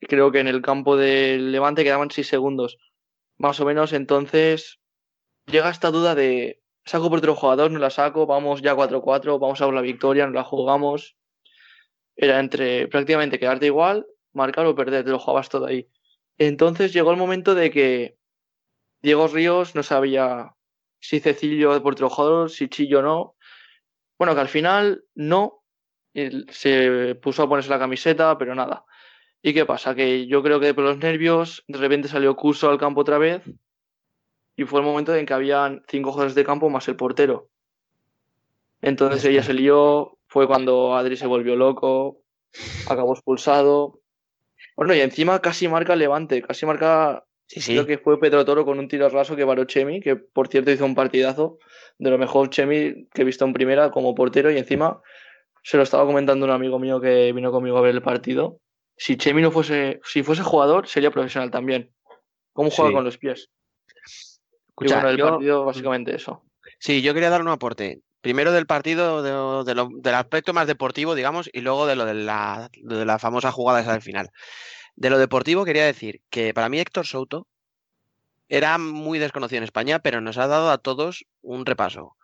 Creo que en el campo del Levante quedaban 6 segundos, más o menos. Entonces llega esta duda de saco por otro jugador, no la saco, vamos ya 4-4, vamos a por la victoria, nos la jugamos. Era entre prácticamente quedarte igual, marcar o perder, te lo jugabas todo ahí. Entonces llegó el momento de que Diego Ríos no sabía si Cecilio de portero jugador, si Chillo no. Bueno, que al final no. Se puso a ponerse la camiseta, pero nada. ¿Y qué pasa? Que yo creo que por los nervios, de repente salió Curso al campo otra vez y fue el momento en que habían cinco jugadores de campo más el portero. Entonces ella se lió, fue cuando Adri se volvió loco, acabó expulsado. Bueno, y encima casi marca Levante, casi marca Sí, sí. Creo que fue Pedro Toro con un tiro raso que paró Chemi, que por cierto hizo un partidazo de lo mejor Chemi que he visto en primera como portero y encima se lo estaba comentando un amigo mío que vino conmigo a ver el partido. Si Chemi no fuese, si fuese jugador, sería profesional también. ¿Cómo juega con los pies? Escucha, el partido, básicamente eso. Sí, yo quería dar un aporte. Primero del partido, del aspecto más deportivo, digamos, y luego de lo de la, de la famosa jugada esa del final. De lo deportivo quería decir que para mí Héctor Souto era muy desconocido en España, pero nos ha dado a todos un repaso.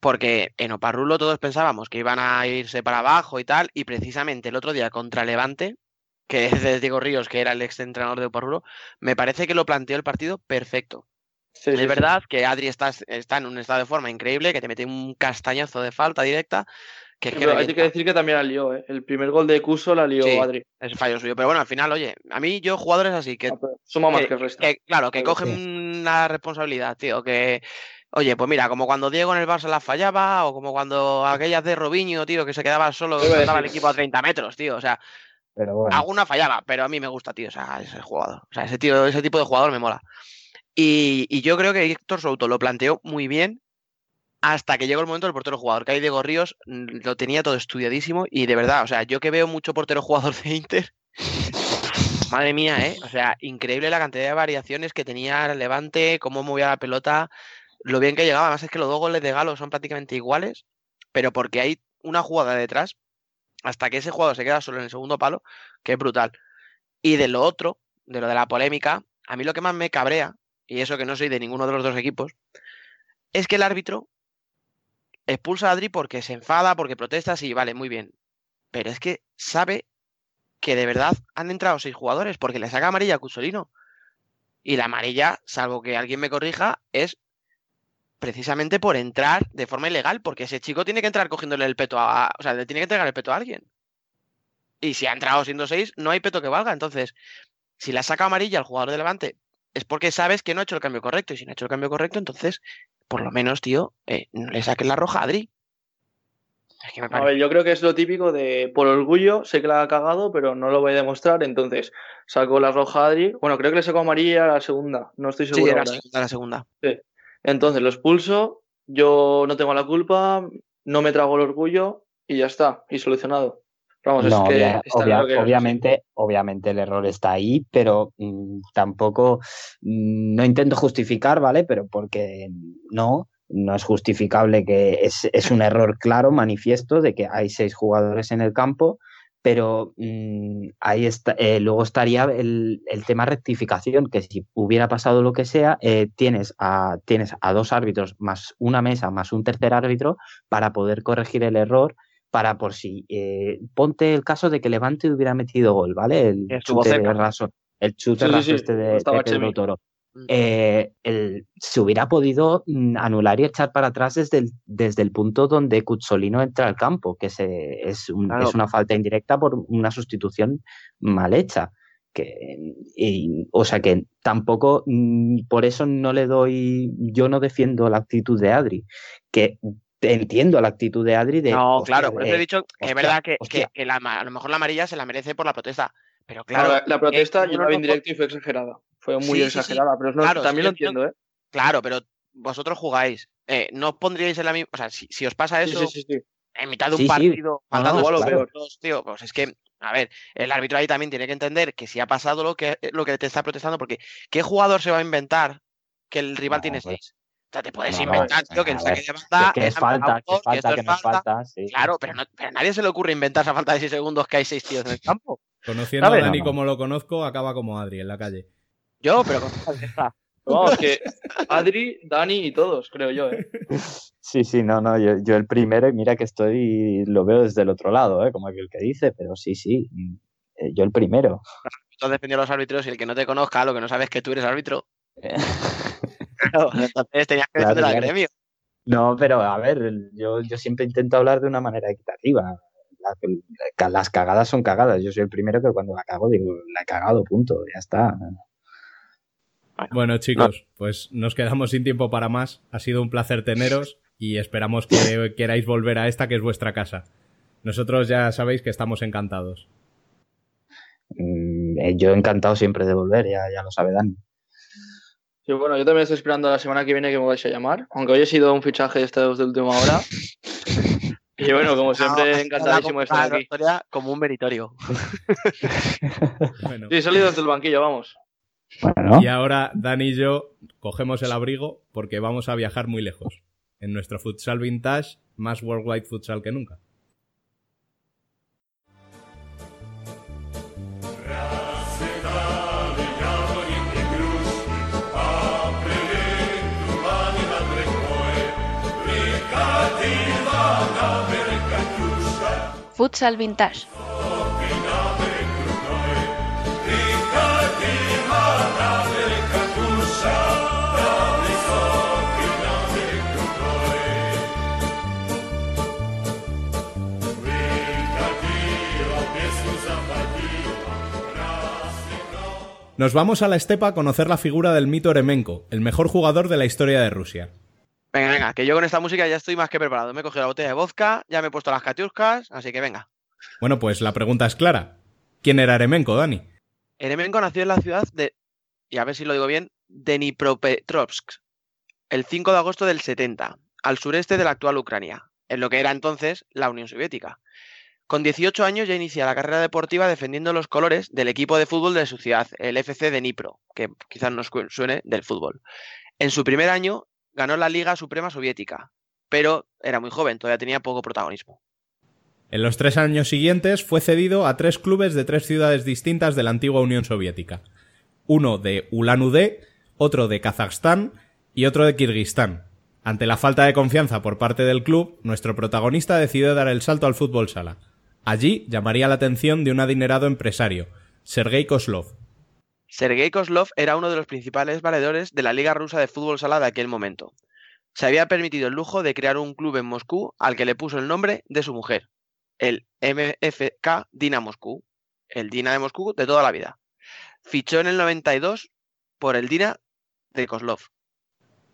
Porque en Oparrulo todos pensábamos que iban a irse para abajo y tal, y precisamente el otro día contra Levante, que es de Diego Ríos, que era el ex entrenador de Oparrulo, me parece que lo planteó el partido perfecto. es verdad que Adri está, está en un estado de forma increíble, que te mete un castañazo de falta directa, hay que decir que también la lió, ¿eh? El primer gol de Cuso la lió Adri. Es fallo suyo. Pero bueno, al final, oye, a mí yo jugadores así que. Ah, más que el resto. claro, que cogen una responsabilidad, tío. Que. Oye, pues mira, como cuando Diego en el Barça la fallaba, o como cuando aquellas de Robinho, tío, que se quedaba solo, que el equipo a 30 metros, tío. O sea, alguna fallaba, pero a mí me gusta, tío. O sea, ese jugador. O sea, ese, tío, ese tipo de jugador me mola. Y, y yo creo que Héctor Souto lo planteó muy bien hasta que llegó el momento del portero jugador, que ahí Diego Ríos mm, lo tenía todo estudiadísimo y de verdad, o sea, yo que veo mucho portero jugador de Inter, madre mía, ¿eh? O sea, increíble la cantidad de variaciones que tenía Levante, cómo movía la pelota, lo bien que llegaba, además es que los dos goles de Galo son prácticamente iguales, pero porque hay una jugada detrás, hasta que ese jugador se queda solo en el segundo palo, que es brutal. Y de lo otro, de lo de la polémica, a mí lo que más me cabrea, y eso que no soy de ninguno de los dos equipos, es que el árbitro expulsa a Adri porque se enfada, porque protesta, sí, vale, muy bien. Pero es que sabe que de verdad han entrado seis jugadores porque le saca amarilla a Cusolino. Y la amarilla, salvo que alguien me corrija, es precisamente por entrar de forma ilegal, porque ese chico tiene que entrar cogiéndole el peto a. O sea, le tiene que entregar el peto a alguien. Y si ha entrado siendo seis, no hay peto que valga. Entonces, si le saca amarilla al jugador de Levante, es porque sabes que no ha hecho el cambio correcto. Y si no ha hecho el cambio correcto, entonces por lo menos, tío, eh, no le saques la roja a Adri. a ver, yo creo que es lo típico de por orgullo, sé que la ha cagado, pero no lo voy a demostrar, entonces saco la roja a Adri. Bueno, creo que le sacó amarilla a la segunda, no estoy seguro. Sí, era ¿eh? la segunda. Sí. Entonces lo expulso, yo no tengo la culpa, no me trago el orgullo y ya está, y solucionado obviamente, obviamente el error está ahí, pero mm, tampoco mm, no intento justificar, ¿vale? Pero porque no, no es justificable que es, un error claro, manifiesto, de que hay seis jugadores en el campo, pero mm, ahí está, eh, luego estaría el, el, tema rectificación, que si hubiera pasado lo que sea, eh, tienes, a, tienes a dos árbitros más una mesa más un tercer árbitro para poder corregir el error para por si eh, ponte el caso de que Levante hubiera metido gol, ¿vale? El chute raso, el chute raso este de, Pedro Toro. Mm. Eh, se hubiera podido mm, anular y echar para atrás desde el, desde el punto donde Cuzzolino entra al campo, que se, es, es una falta indirecta por una sustitución mal hecha. Que, o sea que tampoco, mm, por eso no le doy, yo no defiendo la actitud de Adri, que entiendo la actitud de Adri de. No, claro, por eso he dicho que es verdad que, a lo mejor la amarilla se la merece por la protesta. Pero claro. la, protesta yo la vi en directo y fue exagerada. Fue muy exagerada, pero también lo entiendo, ¿eh? Claro, pero vosotros jugáis. Eh, no os pondríais en la misma. O sea, si, os pasa eso en mitad de un partido, faltando claro. dos, tío, pues es que. A ver, el árbitro ahí también tiene que entender que si ha pasado lo que, lo que te está protestando, porque ¿qué jugador se va a inventar que el rival tiene seis? O sea, te puedes inventar, tío, que el saque de banda. Que, es falta, que, falta, que, no es falta. Claro, pero, no, pero, a nadie se le ocurre inventar esa falta de 6 segundos que hay 6 tíos en el campo. Conociendo a Dani como lo conozco, acaba como Adri en la calle. Yo, pero con Vamos, que Adri, Dani y todos, creo yo, ¿eh? Sí, sí, no, no, yo, yo, el primero y mira que estoy, lo veo desde el otro lado, ¿eh? Como aquel que dice, pero sí, sí, eh, yo el primero. Tú has defendido a los árbitros y el que no te conozca, lo que no sabes es que tú eres árbitro. No, tenías que claro, gremio. No, pero a ver, yo, yo siempre intento hablar de una manera equitativa. las cagadas son cagadas. Yo soy el primero que cuando la cago digo, la he cagado, punto, ya está. Bueno, chicos, pues nos quedamos sin tiempo para más. Ha sido un placer teneros y esperamos que queráis volver a esta que es vuestra casa. Nosotros ya sabéis que estamos encantados. Mm, eh, yo encantado siempre de volver, ya, ya lo sabe Dani. Sí, bueno, yo también estoy esperando la semana que viene que me vais a llamar, aunque hoy he sido un fichaje este de última hora. Y bueno, como siempre, encantadísimo de estar aquí. Como un meritorio. bueno. Sí, salido desde el banquillo, vamos. Y ahora Dani y yo cogemos el abrigo porque vamos a viajar muy lejos. En nuestro futsal vintage, más worldwide futsal que nunca. Futsal Vintage. Nos vamos a la estepa a conocer la figura del mito Eremenko, el mejor jugador de la historia de Rusia. Venga, venga, que yo con esta música ya estoy más que preparado. Me he cogido la botella de vodka, ya me he puesto las catiuscas, así que venga. Bueno, pues la pregunta es clara. ¿Quién era Eremenko, Dani? Eremenko nació en la ciudad de, y a ver si lo digo bien, Dnipropetrovsk, el 5 de agosto del 70, al sureste de la actual Ucrania, en lo que era entonces la Unión Soviética. Con 18 años ya inicia la carrera deportiva defendiendo los colores del equipo de fútbol de su ciudad, el FC de Dnipro, que quizás nos suene del fútbol. En su primer año ganó la Liga Suprema Soviética, pero era muy joven, todavía tenía poco protagonismo. En los tres años siguientes fue cedido a tres clubes de tres ciudades distintas de la antigua Unión Soviética. Uno de Ulan-Ude, otro de Kazajstán y otro de Kirguistán. Ante la falta de confianza por parte del club, nuestro protagonista decidió dar el salto al fútbol sala. Allí llamaría la atención de un adinerado empresario, Sergei Koslov, Sergei Kozlov era uno de los principales valedores de la Liga Rusa de Fútbol Sala de aquel momento. Se había permitido el lujo de crear un club en Moscú al que le puso el nombre de su mujer, el MFK Dina Moscú, el Dina de Moscú de toda la vida. Fichó en el 92 por el Dina de Kozlov.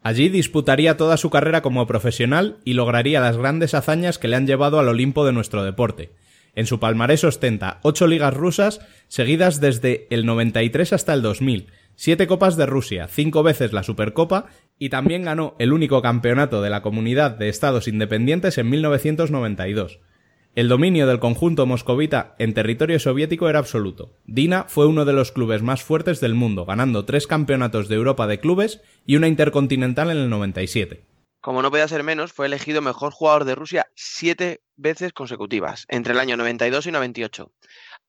Allí disputaría toda su carrera como profesional y lograría las grandes hazañas que le han llevado al Olimpo de nuestro deporte, en su palmarés ostenta ocho ligas rusas seguidas desde el 93 hasta el 2000, siete copas de Rusia, cinco veces la Supercopa y también ganó el único campeonato de la Comunidad de Estados Independientes en 1992. El dominio del conjunto moscovita en territorio soviético era absoluto. Dina fue uno de los clubes más fuertes del mundo, ganando tres campeonatos de Europa de clubes y una intercontinental en el 97 como no podía ser menos, fue elegido mejor jugador de Rusia siete veces consecutivas, entre el año 92 y 98.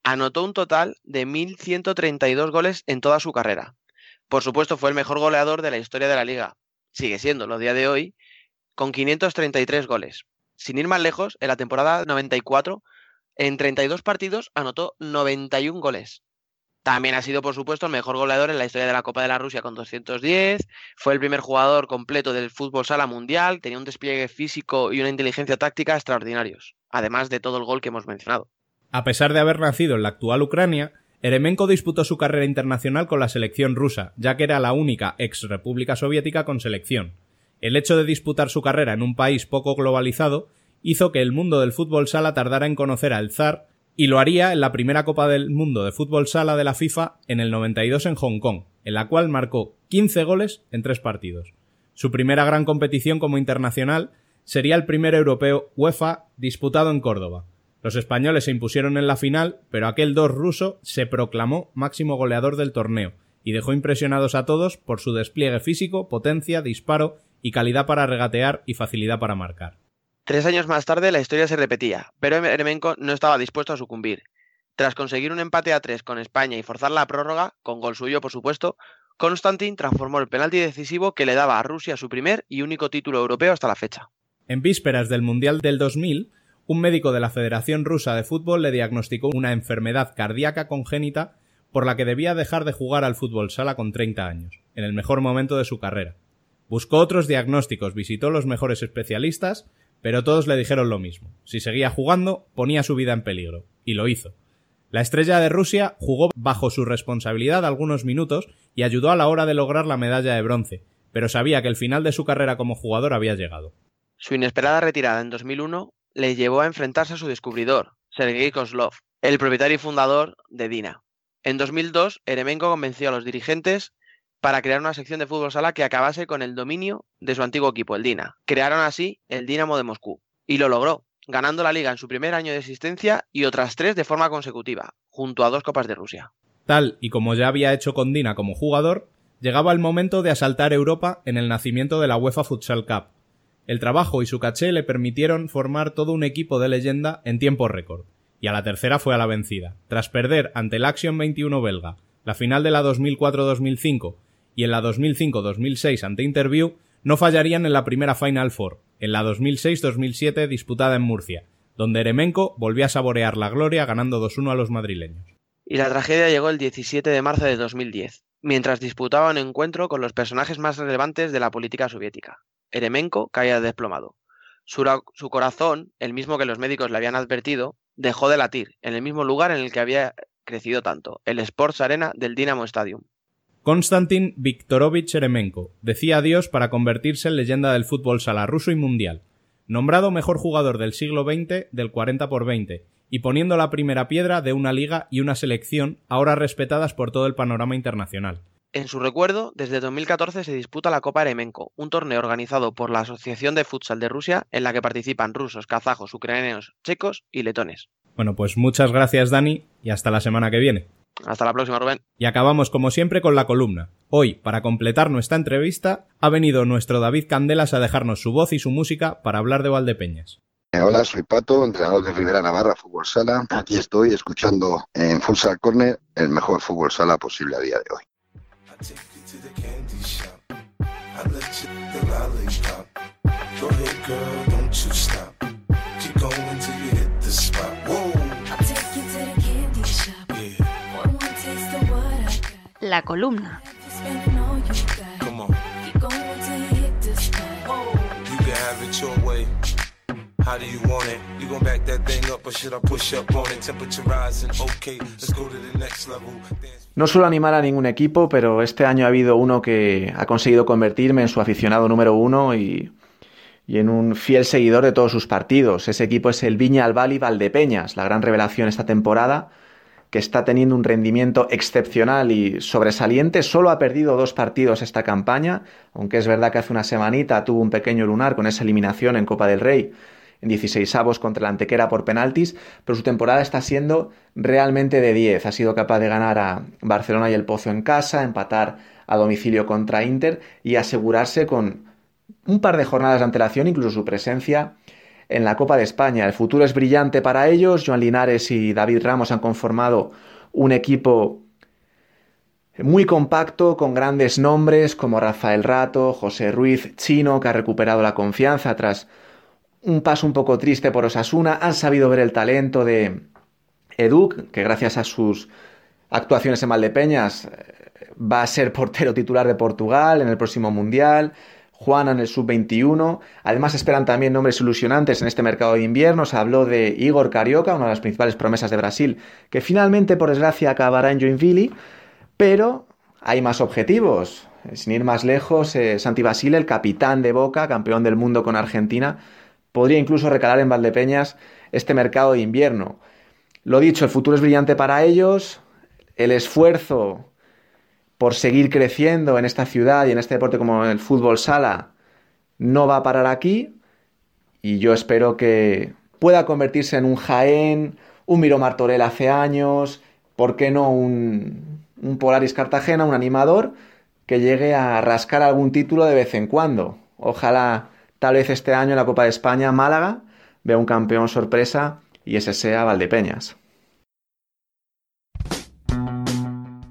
Anotó un total de 1.132 goles en toda su carrera. Por supuesto, fue el mejor goleador de la historia de la liga. Sigue siendo lo día de hoy, con 533 goles. Sin ir más lejos, en la temporada 94, en 32 partidos anotó 91 goles. También ha sido, por supuesto, el mejor goleador en la historia de la Copa de la Rusia con 210. Fue el primer jugador completo del fútbol sala mundial. Tenía un despliegue físico y una inteligencia táctica extraordinarios, además de todo el gol que hemos mencionado. A pesar de haber nacido en la actual Ucrania, Eremenko disputó su carrera internacional con la selección rusa, ya que era la única ex república soviética con selección. El hecho de disputar su carrera en un país poco globalizado hizo que el mundo del fútbol sala tardara en conocer al zar y lo haría en la primera Copa del Mundo de Fútbol Sala de la FIFA en el 92 en Hong Kong, en la cual marcó 15 goles en tres partidos. Su primera gran competición como internacional sería el primer europeo UEFA disputado en Córdoba. Los españoles se impusieron en la final, pero aquel dos ruso se proclamó máximo goleador del torneo y dejó impresionados a todos por su despliegue físico, potencia, disparo y calidad para regatear y facilidad para marcar. Tres años más tarde la historia se repetía, pero Eremenko no estaba dispuesto a sucumbir. Tras conseguir un empate a tres con España y forzar la prórroga, con gol suyo por supuesto, Konstantin transformó el penalti decisivo que le daba a Rusia su primer y único título europeo hasta la fecha. En vísperas del Mundial del 2000, un médico de la Federación Rusa de Fútbol le diagnosticó una enfermedad cardíaca congénita por la que debía dejar de jugar al fútbol sala con 30 años, en el mejor momento de su carrera. Buscó otros diagnósticos, visitó los mejores especialistas, pero todos le dijeron lo mismo. Si seguía jugando, ponía su vida en peligro. Y lo hizo. La estrella de Rusia jugó bajo su responsabilidad algunos minutos y ayudó a la hora de lograr la medalla de bronce, pero sabía que el final de su carrera como jugador había llegado. Su inesperada retirada en 2001 le llevó a enfrentarse a su descubridor, Sergei Kozlov, el propietario y fundador de Dina. En 2002, Eremenko convenció a los dirigentes para crear una sección de fútbol sala que acabase con el dominio de su antiguo equipo, el Dina. Crearon así el Dinamo de Moscú. Y lo logró, ganando la liga en su primer año de existencia y otras tres de forma consecutiva, junto a dos Copas de Rusia. Tal y como ya había hecho con Dina como jugador, llegaba el momento de asaltar Europa en el nacimiento de la UEFA Futsal Cup. El trabajo y su caché le permitieron formar todo un equipo de leyenda en tiempo récord, y a la tercera fue a la vencida. Tras perder ante el Action 21 belga la final de la 2004-2005 y en la 2005-2006 ante Interview, no fallarían en la primera Final Four, en la 2006-2007 disputada en Murcia, donde Eremenko volvió a saborear la gloria ganando 2-1 a los madrileños. Y la tragedia llegó el 17 de marzo de 2010, mientras disputaba un encuentro con los personajes más relevantes de la política soviética. Eremenko caía desplomado. Su, su, corazón, el mismo que los médicos le habían advertido, dejó de latir en el mismo lugar en el que había crecido tanto, el Sports Arena del Dinamo Stadium. Konstantin Viktorovich Eremenko decía adiós para convertirse en leyenda del fútbol sala ruso y mundial, nombrado mejor jugador del siglo XX del 40 por 20 y poniendo la primera piedra de una liga y una selección ahora respetadas por todo el panorama internacional. En su recuerdo, desde 2014 se disputa la Copa Eremenko, un torneo organizado por la Asociación de Futsal de Rusia en la que participan rusos, kazajos, ucranianos, checos y letones. Bueno, pues muchas gracias Dani y hasta la semana que viene. Hasta la próxima, Rubén. Y acabamos como siempre con la columna. Hoy, para completar nuestra entrevista, ha venido nuestro David Candelas a dejarnos su voz y su música para hablar de Valdepeñas. Eh, hola, soy Pato, entrenador de Rivera Navarra Fútbol Sala. Aquí estoy escuchando en Futsal Corner el mejor fútbol sala posible a día de hoy. La columna. No suelo animar a ningún equipo, pero este año ha habido uno que ha conseguido convertirme en su aficionado número uno y, y en un fiel seguidor de todos sus partidos. Ese equipo es el Viña Albali Valdepeñas, la gran revelación esta temporada que está teniendo un rendimiento excepcional y sobresaliente. Solo ha perdido dos partidos esta campaña, aunque es verdad que hace una semanita tuvo un pequeño lunar con esa eliminación en Copa del Rey en 16 avos contra la Antequera por penaltis, pero su temporada está siendo realmente de 10. Ha sido capaz de ganar a Barcelona y el Pozo en casa, empatar a domicilio contra Inter y asegurarse con un par de jornadas de antelación, incluso su presencia en la Copa de España. El futuro es brillante para ellos. Joan Linares y David Ramos han conformado un equipo muy compacto, con grandes nombres como Rafael Rato, José Ruiz, Chino, que ha recuperado la confianza tras un paso un poco triste por Osasuna. Han sabido ver el talento de Educ, que gracias a sus actuaciones en Valdepeñas eh, va a ser portero titular de Portugal en el próximo Mundial. Juana en el sub-21. Además esperan también nombres ilusionantes en este mercado de invierno. Se habló de Igor Carioca, una de las principales promesas de Brasil, que finalmente, por desgracia, acabará en Joinville. Pero hay más objetivos. Sin ir más lejos, eh, Santi Basile, el capitán de Boca, campeón del mundo con Argentina, podría incluso recalar en Valdepeñas este mercado de invierno. Lo dicho, el futuro es brillante para ellos. El esfuerzo por seguir creciendo en esta ciudad y en este deporte como el fútbol sala no va a parar aquí y yo espero que pueda convertirse en un Jaén, un Miro Martorell hace años, ¿por qué no un, un Polaris Cartagena, un animador que llegue a rascar algún título de vez en cuando? Ojalá tal vez este año en la Copa de España Málaga vea un campeón sorpresa y ese sea Valdepeñas.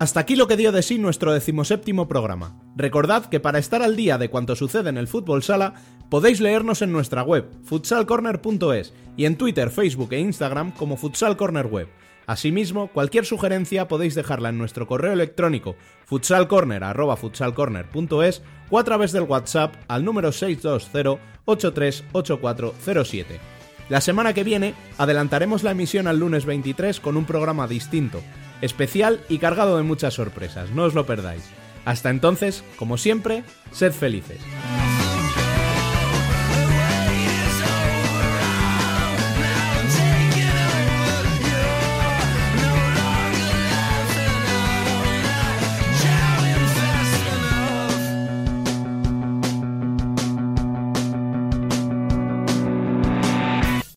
Hasta aquí lo que dio de sí nuestro decimoséptimo programa. Recordad que para estar al día de cuanto sucede en el fútbol sala, podéis leernos en nuestra web, futsalcorner.es, y en Twitter, Facebook e Instagram como futsalcornerweb. Asimismo, cualquier sugerencia podéis dejarla en nuestro correo electrónico futsalcorner.futsalcorner.es o a través del WhatsApp al número 620 838407. La semana que viene adelantaremos la emisión al lunes 23 con un programa distinto, especial y cargado de muchas sorpresas, no os lo perdáis. Hasta entonces, como siempre, sed felices.